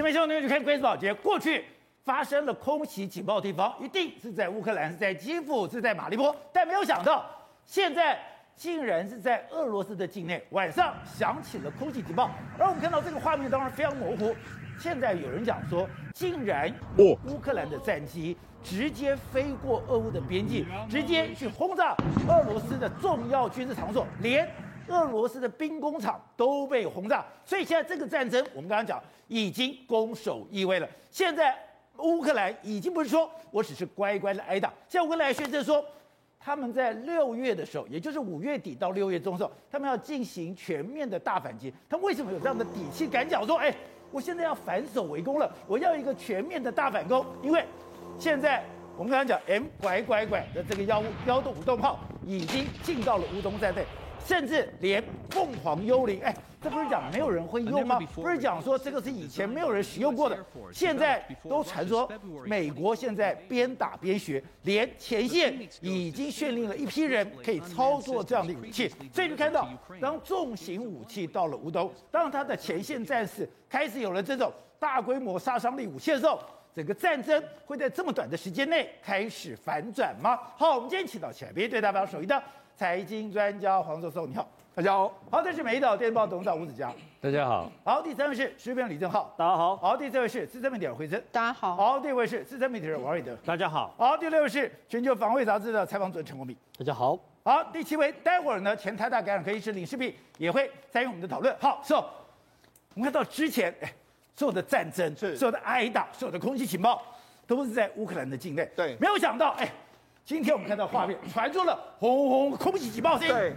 前面新闻就看关注宝杰，过去发生了空袭警报的地方，一定是在乌克兰，是在基辅，是在马利波，但没有想到，现在竟然是在俄罗斯的境内，晚上响起了空袭警报，而我们看到这个画面当然非常模糊。现在有人讲说，竟然乌克兰的战机直接飞过俄乌的边境，直接去轰炸俄罗斯的重要军事场所，连俄罗斯的兵工厂都被轰炸。所以现在这个战争，我们刚刚讲已经攻守易位了。现在乌克兰已经不是说我只是乖乖的挨打，现在乌克兰宣称说，他们在六月的时候，也就是五月底到六月中的时候，他们要进行全面的大反击。他们为什么有这样的底气敢讲说，哎？我现在要反守为攻了，我要一个全面的大反攻，因为现在我们刚刚讲 M 拐拐拐的这个幺幺洞五洞炮已经进到了乌东战队。甚至连凤凰幽灵，哎，这不是讲没有人会用吗？不是讲说这个是以前没有人使用过的，现在都传说美国现在边打边学，连前线已经训练了一批人可以操作这样的武器。所以你看到，当重型武器到了乌东，当他的前线战士开始有了这种大规模杀伤力武器的时候，整个战争会在这么短的时间内开始反转吗？好，我们今天请到前边对代表首义的。财经专家黄教授，你好，大家好。好，这是美丽岛电报董事长吴子嘉，大家好。好，第三位是时事评李正浩，大家好。好，第四位是资深媒体人惠珍，大家好。好，第五位是资深媒体人王瑞德，大家好。好，第六位是全球防卫杂志的采访主任陈国明，大家好。好，第七位，待会儿呢，前台大感染科医师林世璧也会参与我们的讨论。好，，So，。我们看到之前，哎，所有的战争，所有的挨打，所有的空袭情报，都是在乌克兰的境内。对，没有想到，哎。今天我们看到画面传出了轰轰空袭警报声，对，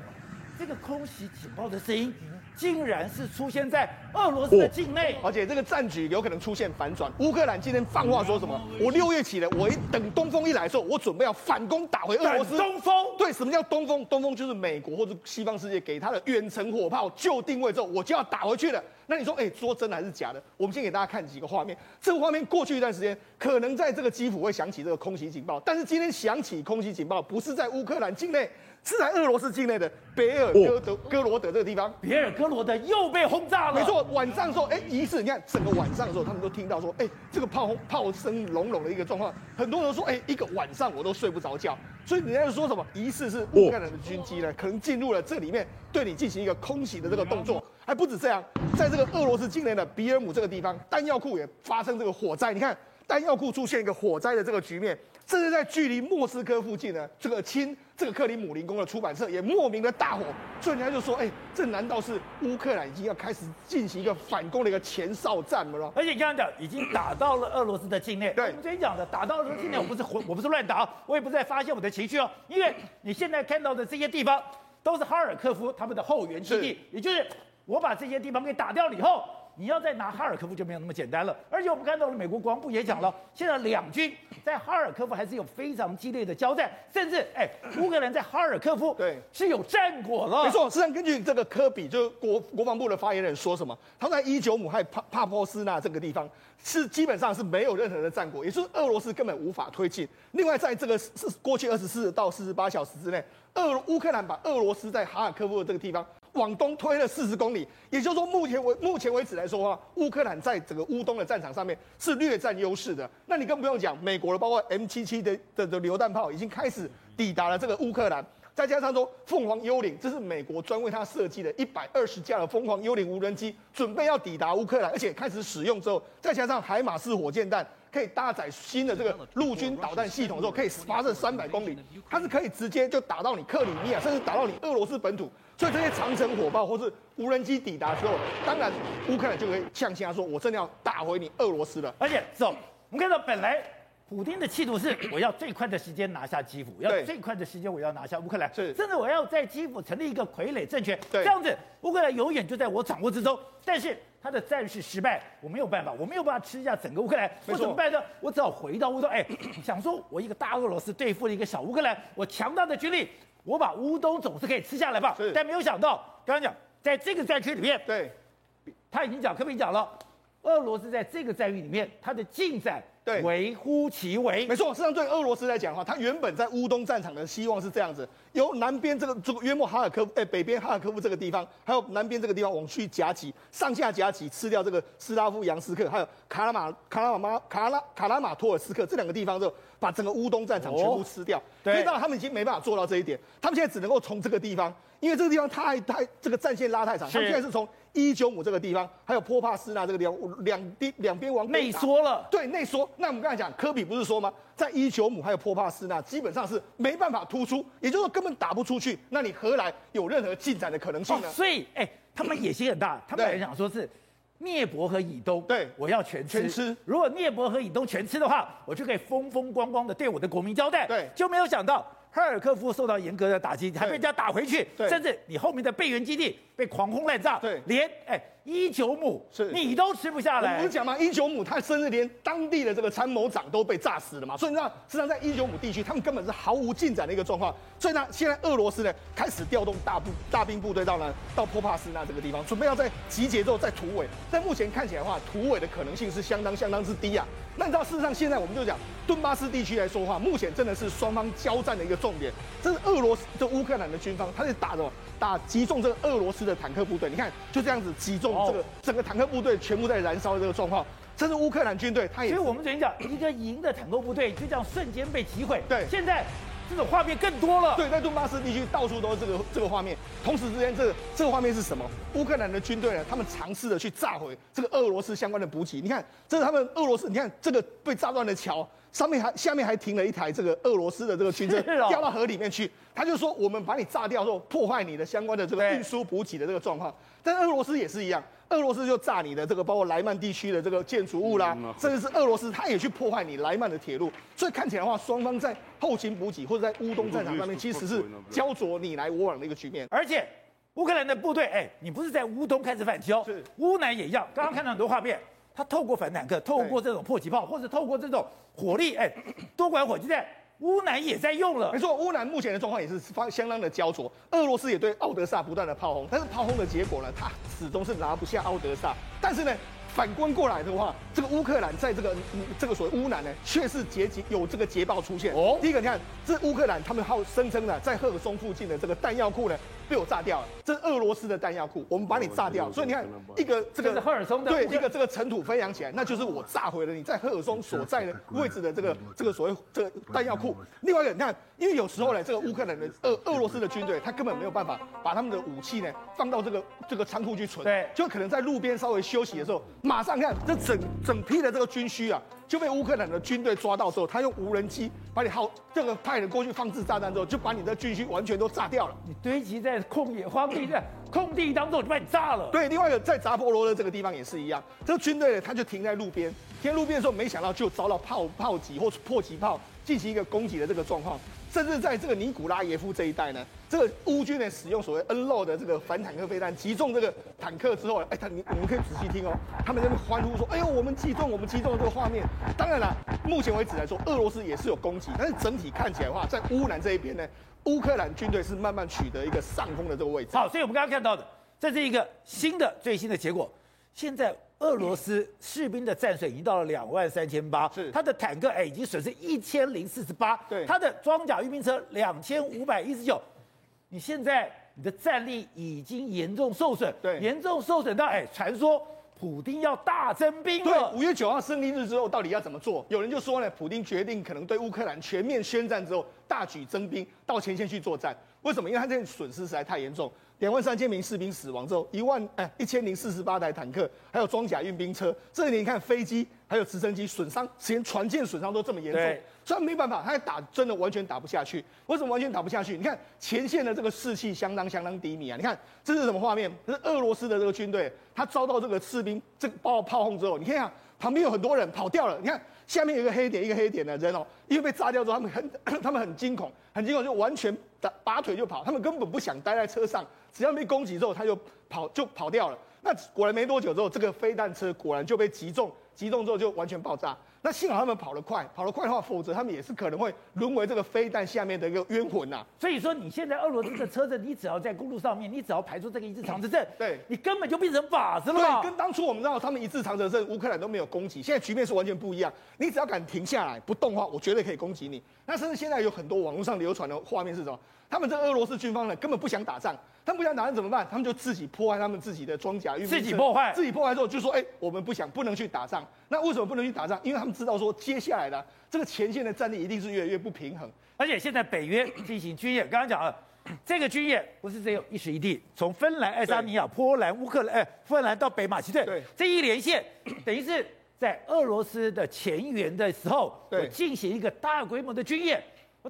这个空袭警报的声音，竟然是出现在俄罗斯的境内，而且这个战局有可能出现反转。乌克兰今天放话说什么？我六月起来，我一等东风一来的时候，我准备要反攻打回俄罗斯。东风？对，什么叫东风？东风就是美国或者西方世界给他的远程火炮，就定位之后，我就要打回去了。那你说，哎，说真的还是假的？我们先给大家看几个画面。这个画面过去一段时间，可能在这个基辅会响起这个空袭警报，但是今天响起空袭警报，不是在乌克兰境内，是在俄罗斯境内的别尔哥德哥罗德这个地方。别尔哥罗德又被轰炸了。没错，晚上的时候，哎，疑似你看整个晚上的时候，他们都听到说，哎，这个炮轰炮声隆隆的一个状况，很多人说，哎，一个晚上我都睡不着觉。所以人家就说什么，疑似是乌克兰的军机呢，可能进入了这里面，对你进行一个空袭的这个动作。还不止这样，在这个俄罗斯境内的比尔姆这个地方，弹药库也发生这个火灾。你看，弹药库出现一个火灾的这个局面，这是在距离莫斯科附近呢这个亲这个克里姆林宫的出版社也莫名的大火。所以人家就说，哎，这难道是乌克兰已经要开始进行一个反攻的一个前哨战了吗？而且刚刚讲，已经打到了俄罗斯的境内。对，我们之前讲的，打到俄罗斯境内，我不是我不是乱打，我也不是在发泄我的情绪哦，因为你现在看到的这些地方，都是哈尔科夫他们的后援基地，也就是。我把这些地方给打掉了以后，你要再拿哈尔科夫就没有那么简单了。而且我们看到了美国国防部也讲了，现在两军在哈尔科夫还是有非常激烈的交战，甚至哎，乌克兰在哈尔科夫对是有战果了。没错，实际上根据这个科比，就是国国防部的发言人说什么，他在伊久姆还有帕帕波斯纳这个地方是基本上是没有任何的战果，也就是俄罗斯根本无法推进。另外，在这个是过去二十四到四十八小时之内，俄乌克兰把俄罗斯在哈尔科夫的这个地方。往东推了四十公里，也就是说，目前为目前为止来说的话，乌克兰在整个乌东的战场上面是略占优势的。那你更不用讲，美国的包括 M 七七的的的榴弹炮已经开始抵达了这个乌克兰，再加上说凤凰幽灵，这是美国专为它设计的一百二十架的凤凰幽灵无人机，准备要抵达乌克兰，而且开始使用之后，再加上海马式火箭弹，可以搭载新的这个陆军导弹系统之后，可以发射三百公里，它是可以直接就打到你克里米亚，甚至打到你俄罗斯本土。所以这些长城火炮或是无人机抵达之后，当然乌克兰就可以呛下说：“我真的要打回你俄罗斯了。”而且，走，我们看到本来普京的企图是我要最快的时间拿下基辅，要最快的时间我要拿下乌克兰，是，甚至我要在基辅成立一个傀儡政权，这样子乌克兰永远就在我掌握之中。但是他的战事失败，我没有办法，我没有办法吃下整个乌克兰，我怎么办呢？我只好回到乌东。哎，想说我一个大俄罗斯对付了一个小乌克兰，我强大的军力。我把乌东总是可以吃下来吧？但没有想到，刚刚讲，在这个战区里面，对，他已经讲，可以讲了？俄罗斯在这个战役里面，他的进展对，微乎其微。没错，实际上对俄罗斯来讲的话，他原本在乌东战场的希望是这样子：由南边这个这个约莫哈尔科夫，哎，北边哈尔科夫这个地方，还有南边这个地方往去夹击，上下夹击，吃掉这个斯拉夫扬斯克，还有卡拉马卡拉马卡拉卡拉马托尔斯克这两个地方之后，把整个乌东战场全部吃掉。对，因为到他们已经没办法做到这一点，他们现在只能够从这个地方，因为这个地方太太这个战线拉太长，他们现在是从。伊久姆这个地方，还有波帕斯纳这个地方，两边两边往内缩了。对，内缩。那我们刚才讲，科比不是说吗？在伊久姆还有波帕斯纳，基本上是没办法突出，也就是说根本打不出去。那你何来有任何进展的可能性呢？哦、所以，哎、欸，他们野心很大，他们本来想说是聂伯和以东，对，我要全吃。全吃。如果聂伯和以东全吃的话，我就可以风风光光的对我的国民交代。对，就没有想到。哈尔科夫受到严格的打击，还被人家打回去，甚至你后面的备援基地被狂轰滥炸，对，连哎伊久姆是你都吃不下来。我不是讲吗？伊久姆他甚至连当地的这个参谋长都被炸死了嘛，所以你知道，实际上在一九姆地区，他们根本是毫无进展的一个状况。所以呢，现在俄罗斯呢开始调动大部大兵部队到呢到波帕斯纳这个地方，准备要在集结之后再突围。但目前看起来的话，突围的可能性是相当相当之低啊。那你知道，事实上现在我们就讲顿巴斯地区来说的话，目前真的是双方交战的一个重点。这是俄罗斯，这乌克兰的军方，他是打什么？打击中这个俄罗斯的坦克部队。你看，就这样子击中这个整个坦克部队，全部在燃烧的这个状况。这是乌克兰军队，他也。所以我们昨天讲，一个营的坦克部队就这样瞬间被击毁。对，现在。这种画面更多了。对，在顿巴斯地区到处都是这个这个画面。同时之间，这个这个画面是什么？乌克兰的军队呢？他们尝试着去炸毁这个俄罗斯相关的补给。你看，这是他们俄罗斯。你看这个被炸断的桥上面还下面还停了一台这个俄罗斯的这个军车，掉到河里面去。他就说：“我们把你炸掉之后，破坏你的相关的这个运输补给的这个状况。”但俄罗斯也是一样。俄罗斯就炸你的这个，包括莱曼地区的这个建筑物啦，甚至是俄罗斯，他也去破坏你莱曼的铁路。所以看起来的话，双方在后勤补给或者在乌东战场上面，其实是焦灼你来我往的一个局面。而且乌克兰的部队，哎，你不是在乌东开始反击哦，是乌南也一样。刚刚看到很多画面，他透过反坦克，透过这种迫击炮，或者透过这种火力，哎，多管火箭弹。乌南也在用了，没错，乌南目前的状况也是方相当的焦灼。俄罗斯也对奥德萨不断的炮轰，但是炮轰的结果呢，他始终是拿不下奥德萨。但是呢，反观过来的话，这个乌克兰在这个这个所谓乌南呢，却是捷捷有这个捷报出现。哦，第一个你看，这乌克兰他们号声称呢，在赫尔松附近的这个弹药库呢。被我炸掉了，这是俄罗斯的弹药库，我们把你炸掉。所以你看，一个这个赫尔松的对一个这个尘土飞扬起来，那就是我炸毁了你在赫尔松所在的位置的这个这个所谓这个弹药库。另外一个，你看，因为有时候呢，这个乌克兰的俄俄罗斯的军队，他根本没有办法把他们的武器呢放到这个这个仓库去存，对，就可能在路边稍微休息的时候，马上看这整整批的这个军需啊。就被乌克兰的军队抓到之后，他用无人机把你号这个派人过去放置炸弹之后，就把你的军需完全都炸掉了。你堆积在空野荒地在空地当中，就把你炸了。对，另外一个在扎波罗的这个地方也是一样，这个军队呢，他就停在路边，停在路边的时候，没想到就遭到炮炮击或迫击炮进行一个攻击的这个状况。甚至在这个尼古拉耶夫这一带呢，这个乌军呢使用所谓 NLO 的这个反坦克飞弹击中这个坦克之后，哎，他你你们可以仔细听哦，他们在那欢呼说，哎呦，我们击中，我们击中了这个画面。当然了，目前为止来说，俄罗斯也是有攻击，但是整体看起来的话，在乌南这一边呢，乌克兰军队是慢慢取得一个上风的这个位置。好，所以我们刚刚看到的，这是一个新的最新的结果。现在俄罗斯士兵的战损已经到了两万三千八，是。他的坦克哎已经损失一千零四十八，对，他的装甲运兵车两千五百一十九，你现在你的战力已经严重受损，对，严重受损到哎，传说普丁要大征兵了。对，五月九号胜利日之后到底要怎么做？有人就说呢，普丁决定可能对乌克兰全面宣战之后，大举征兵到前线去作战。为什么？因为他这损失实在太严重。两万三千名士兵死亡之后，一万哎一千零四十八台坦克，还有装甲运兵车，这里你看飞机还有直升机损伤，连船舰损伤都这么严重，所以没办法，他打真的完全打不下去。为什么完全打不下去？你看前线的这个士气相当相当低迷啊！你看这是什么画面？这是俄罗斯的这个军队，他遭到这个士兵这个爆炮轰之后，你看啊，旁边有很多人跑掉了。你看下面有一个黑点，一个黑点的人哦，因为被炸掉之后，他们很 他们很惊恐，很惊恐，就完全打拔腿就跑，他们根本不想待在车上。只要被攻击之后，他就跑就跑掉了。那果然没多久之后，这个飞弹车果然就被击中击中之后就完全爆炸。那幸好他们跑得快，跑得快的话，否则他们也是可能会沦为这个飞弹下面的一个冤魂呐、啊。所以说，你现在俄罗斯的车子，你只要在公路上面，你只要排出这个一字长蛇阵，对，你根本就变成靶子了。对，跟当初我们知道他们一字长蛇阵，乌克兰都没有攻击，现在局面是完全不一样。你只要敢停下来不动的话，我绝对可以攻击你。那甚至现在有很多网络上流传的画面是什么？他们这俄罗斯军方呢，根本不想打仗。他们不想打仗怎么办？他们就自己破坏他们自己的装甲运，自己破坏，自己破坏之后就说：“哎、欸，我们不想，不能去打仗。那为什么不能去打仗？因为他们知道说，接下来的这个前线的战力一定是越来越不平衡。而且现在北约进行军演，刚刚讲了，这个军演不是只有一时一地，从芬兰、爱沙尼亚、波兰、乌克兰，哎，芬兰到北马其顿，对，这一连线等于是在俄罗斯的前缘的时候，对，进行一个大规模的军演。”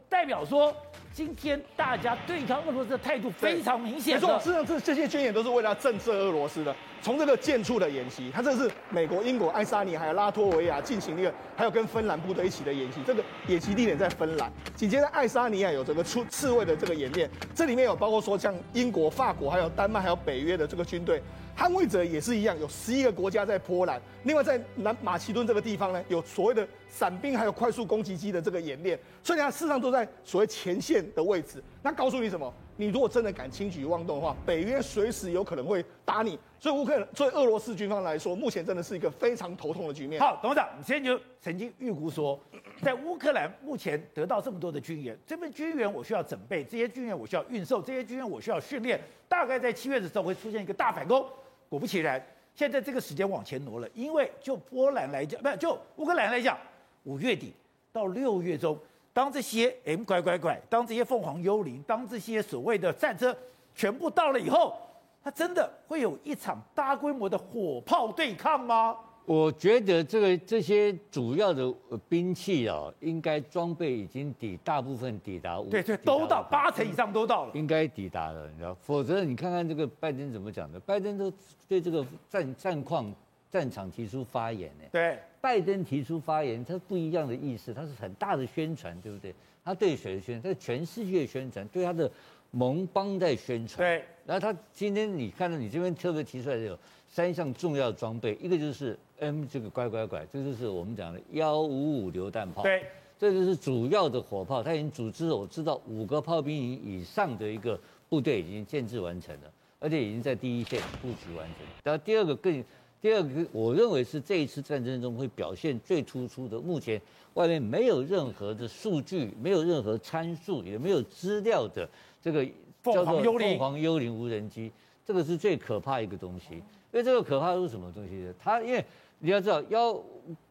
代表说，今天大家对抗俄罗斯的态度非常明显。没错，事实上这这些军演都是为了震慑俄罗斯的。从这个舰处的演习，它这是美国、英国、爱沙尼亚还有拉脱维亚进行一个，还有跟芬兰部队一起的演习。这个演习地点在芬兰。紧接着爱沙尼亚有这个出刺猬的这个演练，这里面有包括说像英国、法国、还有丹麦、还有北约的这个军队。捍卫者也是一样，有十一个国家在波兰。另外在南马其顿这个地方呢，有所谓的伞兵，还有快速攻击机的这个演练。所以它事实上都在所谓前线的位置。那告诉你什么？你如果真的敢轻举妄动的话，北约随时有可能会打你。所以乌克兰，对俄罗斯军方来说，目前真的是一个非常头痛的局面。好，董事长，你先前就曾经预估说，在乌克兰目前得到这么多的军援，这份军援我需要准备，这些军援我需要运售，这些军援我需要训练，大概在七月的时候会出现一个大反攻。果不其然，现在这个时间往前挪了，因为就波兰来讲，不是就乌克兰来讲，五月底到六月中，当这些 M 拐拐拐，当这些凤凰幽灵，当这些所谓的战车全部到了以后，它真的会有一场大规模的火炮对抗吗？我觉得这个这些主要的兵器啊，应该装备已经抵大部分抵达。对对，都到八成以上都到了，应该抵达了，你知道？否则你看看这个拜登怎么讲的？拜登都对这个战战况、战场提出发言呢。对，拜登提出发言，他不一样的意思，他是很大的宣传，对不对？他对谁的宣传？他全世界宣传，对他的盟邦在宣传。对，然后他今天你看到你这边特别提出来的有三项重要装备，一个就是。M 这个乖乖乖，这就是我们讲的幺五五榴弹炮。对，这就是主要的火炮。他已经组织了，我知道五个炮兵营以上的一个部队已经建制完成了，而且已经在第一线布局完成。然后第二个更，第二个我认为是这一次战争中会表现最突出的。目前外面没有任何的数据，没有任何参数，也没有资料的这个叫做凤凰幽灵无人机，这个是最可怕一个东西。因为这个可怕是什么东西呢？它因为你要知道，幺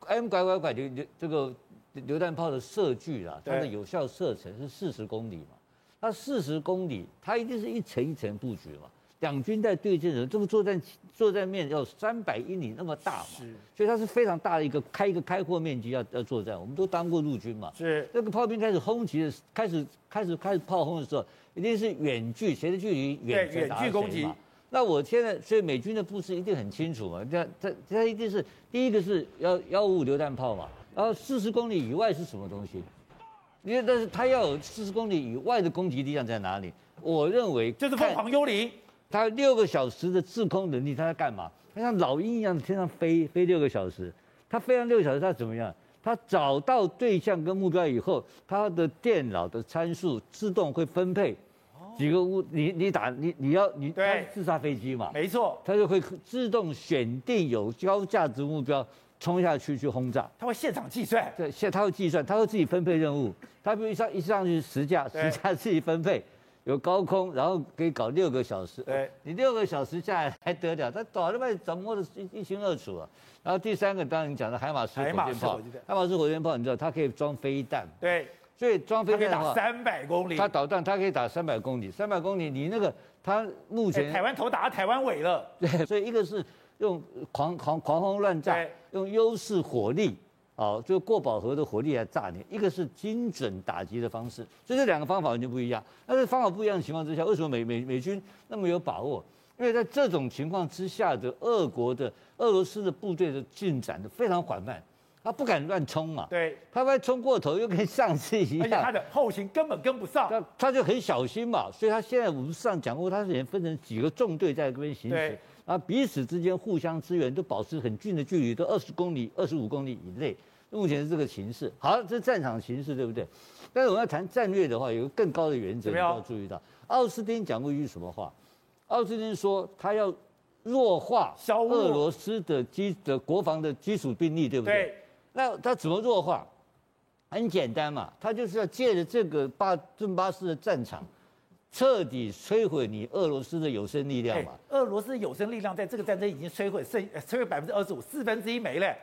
M 拐拐拐榴榴这个榴弹炮的射距啦，它的有效射程是四十公里嘛。它四十公里，它一定是一层一层布局嘛。两军在对阵的时候这个作战作战面要三百英里那么大嘛，是，所以它是非常大的一个开一个开阔面积要要作战。我们都当过陆军嘛，是。这个炮兵开始轰击的，开始开始开始炮轰的时候，一定是远距，谁的距离远远距攻击。那我现在，所以美军的布置一定很清楚嘛，这这这一定是第一个是幺幺五五榴弹炮嘛，然后四十公里以外是什么东西？因为但是它要有四十公里以外的攻击力量在哪里？我认为就是凤凰幽灵，它六个小时的制空能力，它在干嘛？它像老鹰一样天上飞飞六个小时，它飞上六个小时，它怎么样？它找到对象跟目标以后，它的电脑的参数自动会分配。几个物，你你打你你要你对自杀飞机嘛？没错，它就会自动选定有高价值目标冲下去去轰炸。它会现场计算，对，现它会计算，它会自己分配任务。它比如一上一上去十架，十架自己分配，有高空，然后可以搞六个小时。对，你六个小时下来还得了？他早就被掌握的一一清二楚啊。然后第三个，当然你讲的海马斯火箭炮，海马斯火箭炮，你知道它可以装飞弹。对。所以装飞弹的话，它可以打三百公里。它导弹，它可以打三百公里。三百公里，你那个它目前、欸、台湾头打到台湾尾了。对，所以一个是用狂狂狂轰乱炸，用优势火力，哦，就过饱和的火力来炸你；一个是精准打击的方式。所以这两个方法完全不一样。但是方法不一样的情况之下，为什么美美美军那么有把握？因为在这种情况之下的俄国的俄罗斯的部队的进展的非常缓慢。他不敢乱冲嘛，对，他万一冲过头又跟上次一样，而且他的后勤根本跟不上，他他就很小心嘛，所以他现在我们上讲过，他是分成几个纵队在这边行驶，啊，彼此之间互相支援，都保持很近的距离，都二十公里、二十五公里以内。目前是这个形势。好，这是战场形势，对不对？但是我们要谈战略的话，有个更高的原则，你要注意到。奥斯汀讲过一句什么话？奥斯汀说他要弱化俄罗斯的基的国防的基础兵力，对不对？对。那他怎么弱化？很简单嘛，他就是要借着这个巴顿巴斯的战场，彻底摧毁你俄罗斯的有生力量嘛。俄罗斯有生力量在这个战争已经摧毁，剩摧毁百分之二十五，四分之一没了。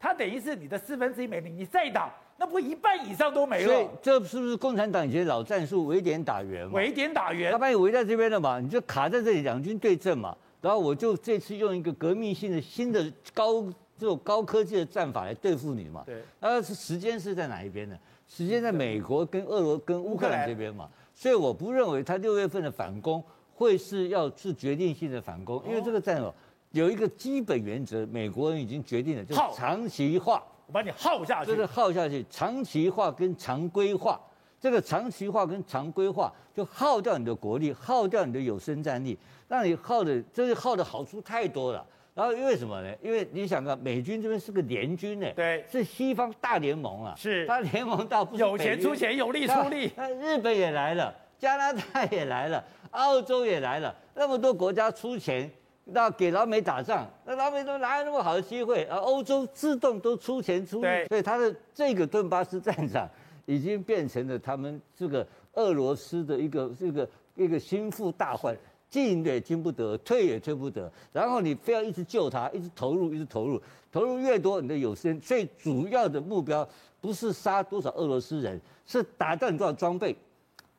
它等于是你的四分之一没了，你再打，那不一半以上都没了。所以这是不是共产党以前老战术围点打援嘛？围点打援，他把你围在这边了嘛，你就卡在这里，两军对阵嘛。然后我就这次用一个革命性的新的高这种高科技的战法来对付你嘛。对。那是时间是在哪一边呢？时间在美国跟俄罗跟乌克兰这边嘛。所以我不认为他六月份的反攻会是要是决定性的反攻，因为这个战哦。有一个基本原则，美国人已经决定了，就是长期化。我把你耗下去，就是耗下去。长期化跟常规化，这个长期化跟常规化就耗掉你的国力，耗掉你的有生战力，让你耗的，这个耗的好处太多了。然后因为什么呢？因为你想看，美军这边是个联军呢，对，是西方大联盟啊，是，他联盟到不是有钱出钱，有力出力。那日本也来了，加拿大也来了，澳洲也来了，那么多国家出钱。那给老美打仗，那老美都哪有那么好的机会？而欧洲自动都出钱出力，所以他的这个顿巴斯战场已经变成了他们这个俄罗斯的一个这个一个心腹大患，进也进不得，退也退不得。然后你非要一直救他，一直投入，一直投入，投入越多，你的有生最主要的目标不是杀多少俄罗斯人，是打到你多少装备，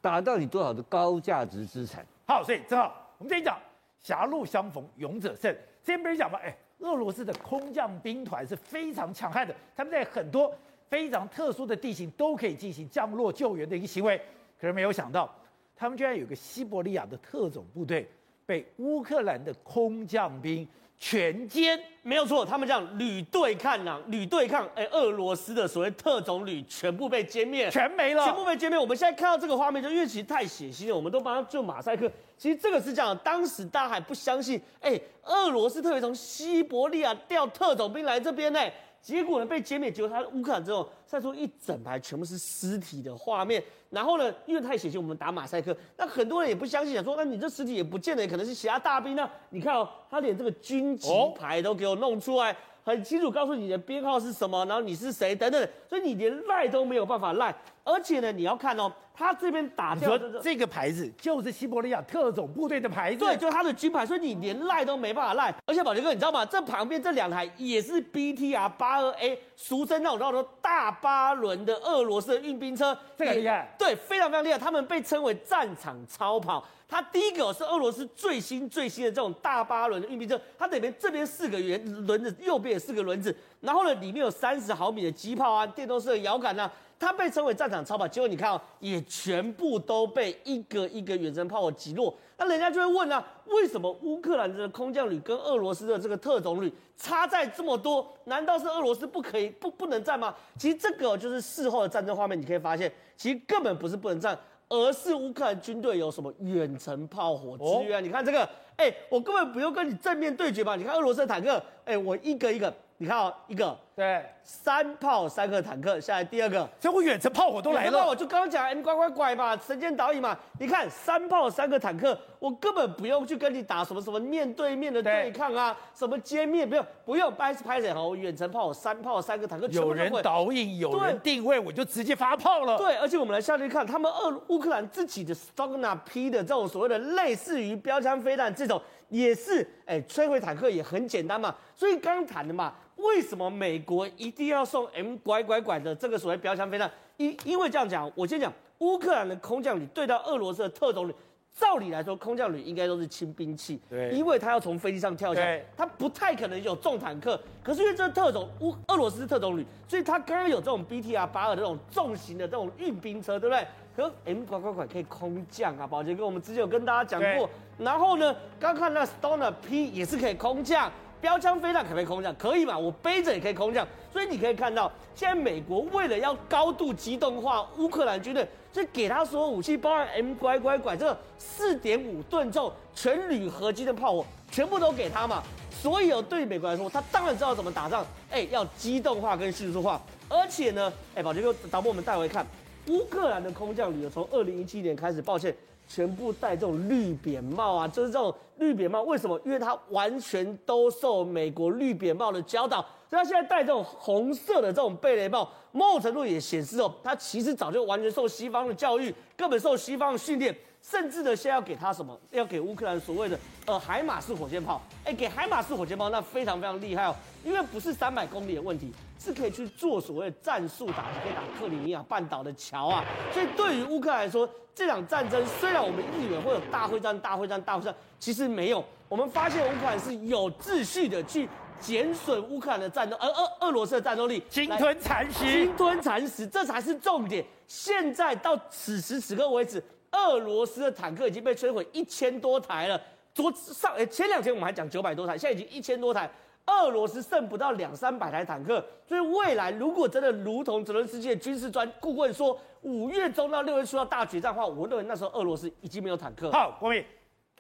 打到你多少的高价值资产。好，所以正好我们这一讲。狭路相逢勇者胜。之前不是讲嘛，哎，俄罗斯的空降兵团是非常强悍的，他们在很多非常特殊的地形都可以进行降落救援的一个行为。可是没有想到，他们居然有个西伯利亚的特种部队被乌克兰的空降兵全歼。没有错，他们这样旅对抗啊，旅对抗，哎，俄罗斯的所谓特种旅全部被歼灭，全没了，全部被歼灭。我们现在看到这个画面，就因为其实太血腥了，我们都帮他做马赛克。其实这个是这样，当时大家还不相信，哎，俄罗斯特别从西伯利亚调特种兵来这边呢，结果呢被歼灭，结果他乌克兰之后晒出一整排全部是尸体的画面，然后呢，因为太血腥，我们打马赛克，那很多人也不相信，想说，那你这尸体也不见得可能是其他大兵呢？你看哦，他连这个军旗牌都给我弄出来。很清楚告诉你的编号是什么，然后你是谁等等，所以你连赖都没有办法赖。而且呢，你要看哦，他这边打掉的这个牌子就是西伯利亚特种部队的牌子，对，就是他的军牌，所以你连赖都没办法赖。而且宝杰哥，你知道吗？这旁边这两台也是 BTR 八二 A，俗称那种叫做大巴轮的俄罗斯的运兵车，这个厉害，对，非常非常厉害。他们被称为战场超跑。它第一个是俄罗斯最新最新的这种大巴轮的运兵车，它里面这边四个圆轮子，右边也四个轮子，然后呢，里面有三十毫米的机炮啊，电动式的摇杆啊，它被称为战场超跑。结果你看哦，也全部都被一个一个远程炮火击落。那人家就会问啊，为什么乌克兰的空降旅跟俄罗斯的这个特种旅差在这么多？难道是俄罗斯不可以不不能战吗？其实这个就是事后的战争画面，你可以发现，其实根本不是不能战。而是乌克兰军队有什么远程炮火支援？你看这个，哎，我根本不用跟你正面对决吧？你看俄罗斯的坦克，哎，我一个一个，你看哦，一个。对，三炮三个坦克，下来第二个，这我远程炮火都来了。我就刚刚讲，你乖乖拐嘛，神剑导引嘛。你看三炮三个坦克，我根本不用去跟你打什么什么面对面的对抗啊，什么歼灭，不用不用，拍是拍谁好，远程炮火三炮三个坦克，有人导引，有人定位，我就直接发炮了。对，而且我们来下去看，他们俄乌克兰自己的 Stogna P 的这种所谓的类似于标枪飞弹这种，也是哎摧毁坦克也很简单嘛。所以刚刚谈的嘛。为什么美国一定要送 M 拐拐拐的这个所谓标枪飞弹？因因为这样讲，我先讲乌克兰的空降旅对到俄罗斯的特种旅，照理来说，空降旅应该都是轻兵器，对，因为他要从飞机上跳下来，他不太可能有重坦克。可是因为这特种乌俄罗斯特种旅，所以他刚刚有这种 BTR 八二这种重型的这种运兵车，对不对？可 M 拐拐拐可以空降啊，宝杰哥，我们之前有跟大家讲过。然后呢，刚看那 Stoner P 也是可以空降。标枪飞弹可不可以空降？可以嘛？我背着也可以空降。所以你可以看到，现在美国为了要高度机动化乌克兰军队，就给他所有武器，包含 M 拐拐拐这个四点五吨重全铝合金的炮火，全部都给他嘛。所以哦，对于美国来说，他当然知道怎么打仗，哎，要机动化跟迅速化。而且呢，哎，宝杰哥导播我们带回看，乌克兰的空降旅从二零一七年开始，抱歉，全部戴这种绿扁帽啊，就是这种绿扁帽。为什么？因为他完全都受美国绿扁帽的教导。所以他现在戴这种红色的这种贝雷帽，某种程度也显示哦，他其实早就完全受西方的教育，根本受西方的训练，甚至呢，现在要给他什么？要给乌克兰所谓的呃海马式火箭炮，哎，给海马式火箭炮那非常非常厉害哦，因为不是三百公里的问题，是可以去做所谓战术打击，可以打克里米亚半岛的桥啊。所以对于乌克兰来说，这场战争虽然我们一直以为会有大会战、大会战、大会战，其实没有，我们发现乌克兰是有秩序的去。减损乌克兰的战斗，而俄俄罗斯的战斗力，鲸吞蚕食，鲸吞蚕食，这才是重点。现在到此时此刻为止，俄罗斯的坦克已经被摧毁一千多台了。昨上诶前两天我们还讲九百多台，现在已经一千多台。俄罗斯剩不到两三百台坦克，所以未来如果真的如同泽伦斯基的军事专顾问说，五月中到六月初要大决战的话，我认为那时候俄罗斯已经没有坦克。好，国民，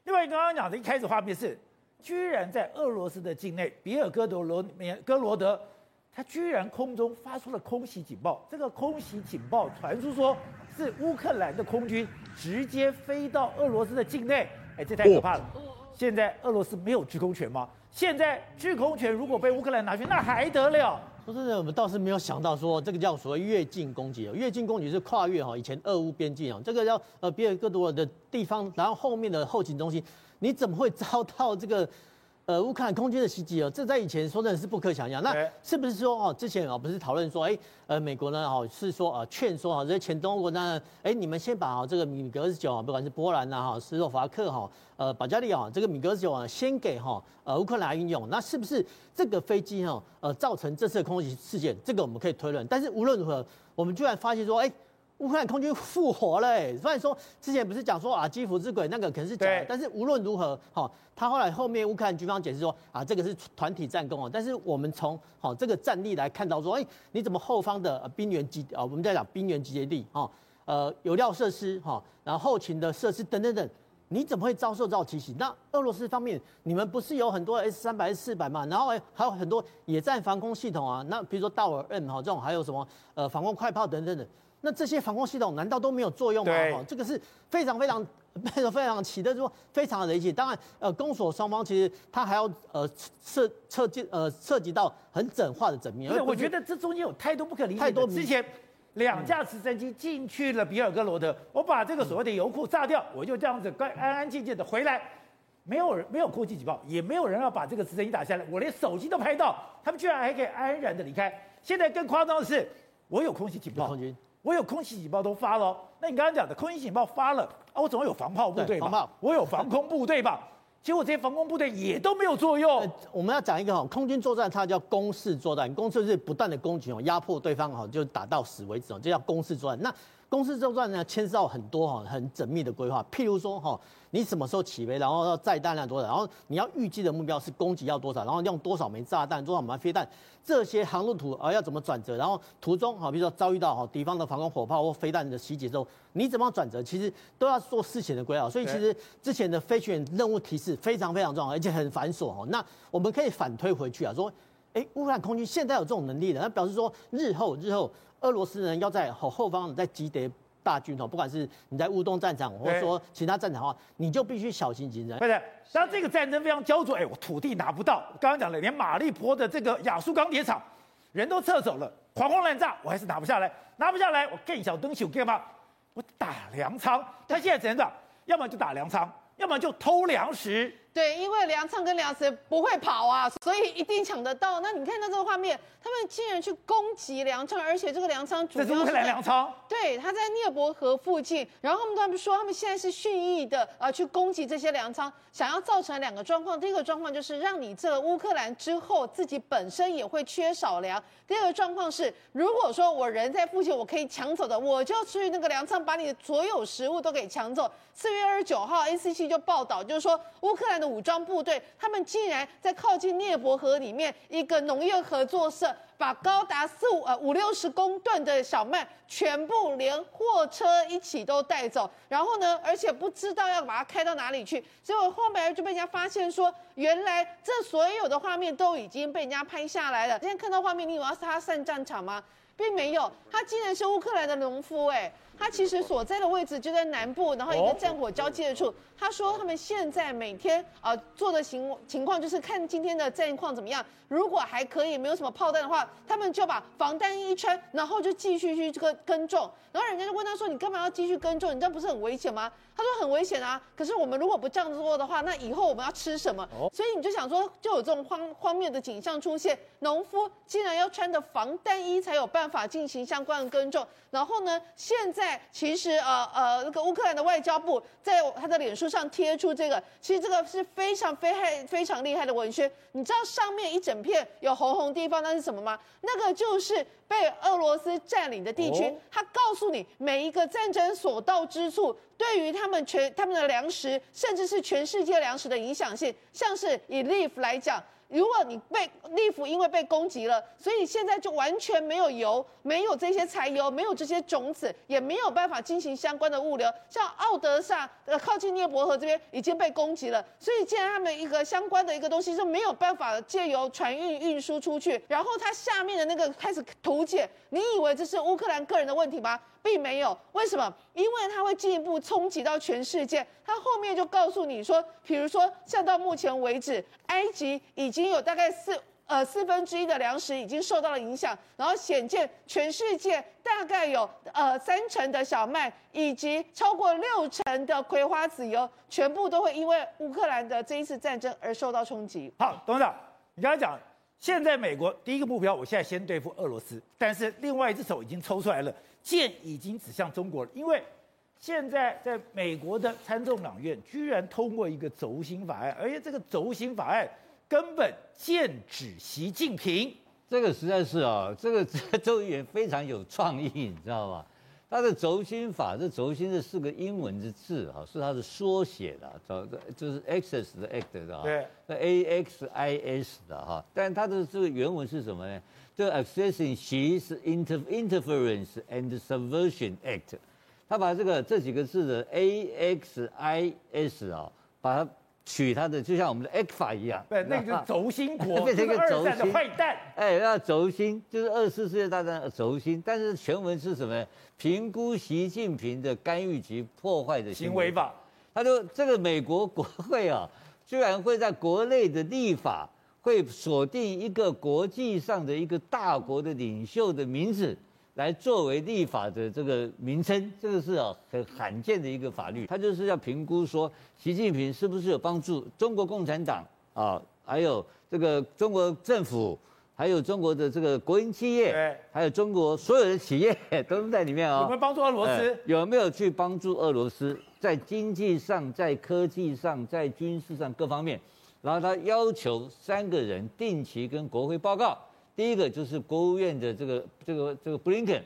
另外刚刚讲的一开始画面是。居然在俄罗斯的境内，比尔哥德罗哥罗德，他居然空中发出了空袭警报。这个空袭警报传出说是乌克兰的空军直接飞到俄罗斯的境内，哎，这太可怕了。现在俄罗斯没有制空权吗？现在制空权如果被乌克兰拿去，那还得了？说真的，我们倒是没有想到说这个叫所谓越境攻击哦，越境攻击是跨越哈以前俄乌边境啊，这个叫呃比尔哥德罗的地方，然后后面的后勤中心。你怎么会遭到这个，呃，乌克兰空军的袭击哦？这在以前说真的是不可想象。那是不是说哦，之前哦不是讨论说，哎，呃，美国呢哦是说啊劝说啊这些前东欧国呢，哎，你们先把啊这个米格二十九啊，不管是波兰呐哈、斯洛伐克哈、呃保加利亚这个米格二十九啊，先给哈呃乌克兰运用。那是不是这个飞机哈呃造成这次的空袭事件？这个我们可以推论。但是无论如何，我们居然发现说，哎。乌克兰空军复活了，哎，虽然说之前不是讲说啊基辅之鬼那个可能是假的，但是无论如何，哈，他后来后面乌克兰军方解释说啊这个是团体战功啊，但是我们从好这个战力来看到说，哎，你怎么后方的兵员集啊，我们在讲兵员集结地哈，呃，油料设施哈，然后后勤的设施等等等，你怎么会遭受到奇袭？那俄罗斯方面，你们不是有很多 S 三百、S 四百嘛？然后哎，还有很多野战防空系统啊，那比如说道尔 M 哈这种，还有什么呃防空快炮等等等。那这些防空系统难道都没有作用吗？哦，这个是非常非常 非常非常奇的，说非常的雷奇。当然，呃，攻守双方其实他还要呃涉涉及呃涉及到很整化的整面。对，我觉得这中间有太多不可理解。太多之前两架直升机进去了比尔格罗德，我把这个所谓的油库炸掉，我就这样子安安安静静的回来，没有人没有空气警报，也没有人要把这个直升机打下来，我连手机都拍到，他们居然还可以安然的离开。现在更夸张的是，我有空袭警报。空军我有空袭警报都发了，那你刚刚讲的空袭警报发了啊，我总有防炮部队吧？我有防空部队吧？结果这些防空部队也都没有作用。呃、我们要讲一个哈，空军作战它叫攻势作战，攻势是不断的攻击哦，压迫对方哈，就打到死为止哦，这叫攻势作战。那攻势作战呢，牵涉到很多哈，很缜密的规划。譬如说哈，你什么时候起飞，然后要载弹量多少，然后你要预计的目标是攻击要多少，然后用多少枚炸弹，多少枚飞弹。这些航路图啊要怎么转折？然后途中哈，比如说遭遇到哈敌方的防空火炮或飞弹的袭击之后，你怎么转折？其实都要做事前的规划。所以其实之前的飞行员任务提示非常非常重要，而且很繁琐哈。那我们可以反推回去啊，说，哎，乌克兰空军现在有这种能力了，那表示说日后日后俄罗斯人要在后后方在集结大军哦，不管是你在乌东战场，或者说其他战场的话，你就必须小心谨慎。对的。当这个战争非常焦灼，哎，我土地拿不到。刚刚讲了，连马利坡的这个亚速钢铁厂，人都撤走了，狂轰滥炸，我还是拿不下来，拿不下来，我更小东西，我干嘛？我打粮仓。他现在怎样？要么就打粮仓，要么就偷粮食。对，因为粮仓跟粮食不会跑啊，所以一定抢得到。那你看到这个画面，他们竟然去攻击粮仓，而且这个粮仓主要是在粮仓。对，他在涅伯河附近。然后他们他们说，他们现在是蓄意的啊、呃，去攻击这些粮仓，想要造成两个状况。第一个状况就是让你这个乌克兰之后自己本身也会缺少粮。第二个状况是，如果说我人在附近，我可以抢走的，我就去那个粮仓把你的所有食物都给抢走。四月二十九号，ACC 就报道，就是说乌克兰 的武装部队，他们竟然在靠近涅伯河里面一个农业合作社，把高达四五呃五六十公吨的小麦全部连货车一起都带走，然后呢，而且不知道要把它开到哪里去，结果后面就被人家发现说，原来这所有的画面都已经被人家拍下来了。今天看到画面，你以为是他上战场吗？并没有，他竟然是乌克兰的农夫，哎，他其实所在的位置就在南部，然后一个战火交界处。他说他们现在每天啊、呃、做的情情况就是看今天的战况怎么样，如果还可以，没有什么炮弹的话，他们就把防弹衣一穿，然后就继续去耕耕种。然后人家就问他说：“你干嘛要继续耕种？你这样不是很危险吗？”他说：“很危险啊，可是我们如果不这样做的话，那以后我们要吃什么？”所以你就想说，就有这种荒荒谬的景象出现，农夫竟然要穿着防弹衣才有办法进行相关的耕种。然后呢，现在其实呃呃那个乌克兰的外交部在他的脸书。上贴出这个，其实这个是非常非害非常厉害的文宣。你知道上面一整片有红红地方那是什么吗？那个就是被俄罗斯占领的地区。他告诉你每一个战争所到之处，对于他们全他们的粮食，甚至是全世界粮食的影响性。像是以 Lviv 来讲。如果你被利弗因为被攻击了，所以现在就完全没有油，没有这些柴油，没有这些种子，也没有办法进行相关的物流。像奥德萨呃靠近涅伯河这边已经被攻击了，所以既然他们一个相关的一个东西是没有办法借由船运运输出去，然后它下面的那个开始图解，你以为这是乌克兰个人的问题吗？并没有，为什么？因为它会进一步冲击到全世界。它后面就告诉你说，比如说，像到目前为止，埃及已经有大概四呃四分之一的粮食已经受到了影响，然后显见全世界大概有呃三成的小麦以及超过六成的葵花籽油，全部都会因为乌克兰的这一次战争而受到冲击。好，董事长，你刚才讲。现在美国第一个目标，我现在先对付俄罗斯，但是另外一只手已经抽出来了，剑已经指向中国了。因为现在在美国的参众两院居然通过一个轴心法案，而且这个轴心法案根本剑指习近平，这个实在是啊，这个这个周议员非常有创意，你知道吗？他的轴心法，这轴心这四个英文的字哈，是它的缩写的，找的就是 access 的 act 的哈，对，那 A X I S 的哈，但它的这个原文是什么呢？这 accessing 是 inter interference and subversion act，他把这个这几个字的 A X I S 啊，把它。取它的，就像我们的 X 法一样，对，那个是轴心国，变成一个轴心的坏蛋。哎，那轴心就是二次世界大战的轴心，但是全文是什么？评估习近平的干预及破坏的行为法。他说，这个美国国会啊，居然会在国内的立法会锁定一个国际上的一个大国的领袖的名字。来作为立法的这个名称，这个是啊很罕见的一个法律，他就是要评估说习近平是不是有帮助中国共产党啊，还有这个中国政府，还有中国的这个国营企业，对，还有中国所有的企业都是在里面啊。有没有帮助俄罗斯？有没有去帮助俄罗斯在经济上、在科技上、在军事上各方面？然后他要求三个人定期跟国会报告。第一个就是国务院的这个这个这个布林肯，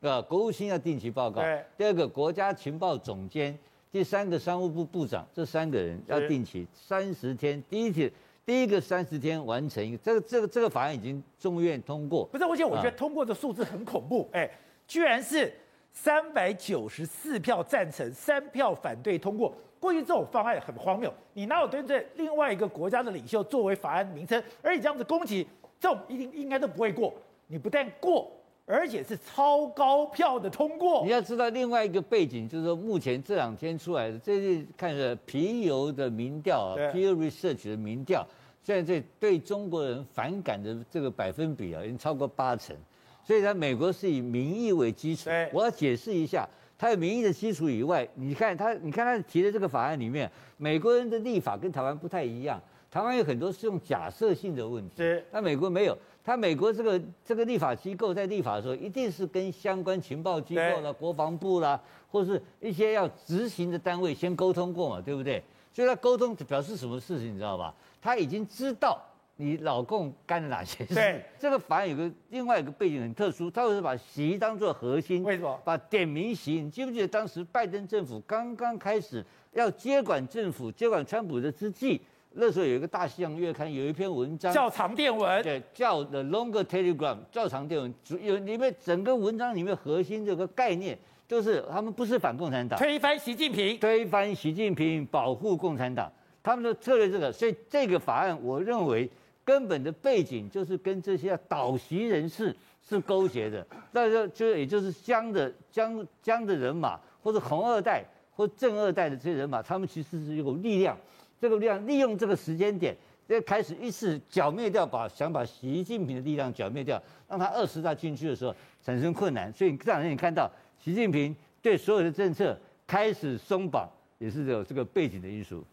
啊，国务卿要定期报告。对。第二个国家情报总监，第三个商务部部长，这三个人要定期三十天。第一天，第一个三十天完成一个，这个这个这个法案已经众院通过。不是，而且我觉得通过的数字很恐怖，哎，居然是三百九十四票赞成，三票反对通过。过去这种方案很荒谬，你哪有对这另外一个国家的领袖作为法案名称，而且这样子攻击？这种一定应该都不会过，你不但过，而且是超高票的通过。你要知道另外一个背景，就是说目前这两天出来的，这是看着皮尤的民调啊，Pew Research 的民调，现在这对中国人反感的这个百分比啊，已经超过八成。所以，在美国是以民意为基础。我要解释一下，它有民意的基础以外，你看他，你看他提的这个法案里面，美国人的立法跟台湾不太一样。台湾有很多是用假设性的问题，是，但美国没有。他美国这个这个立法机构在立法的时候，一定是跟相关情报机构啦、国防部啦，或是一些要执行的单位先沟通过嘛，对不对？所以他沟通表示什么事情，你知道吧？他已经知道你老共干了哪些事。对，这个法案有个另外一个背景很特殊，他会是把习当做核心，为什么？把点名习，你记不记得当时拜登政府刚刚开始要接管政府、接管川普的之际？那时候有一个大西洋月刊有一篇文章叫长电文，对，叫 The Longer Telegram，叫长电文，主有里面整个文章里面核心这个概念就是他们不是反共产党，推翻习近平，推翻习近平，保护共产党，他们的策略这个，所以这个法案我认为根本的背景就是跟这些倒习人士 是勾结的，那就就也就是江的江江的人马或者红二代或正二代的这些人马，他们其实是有力量。这个力量利用这个时间点，就开始一次剿灭掉，把想把习近平的力量剿灭掉，让他二十大进去的时候产生困难。所以这两天你看到习近平对所有的政策开始松绑，也是有这个背景的因素。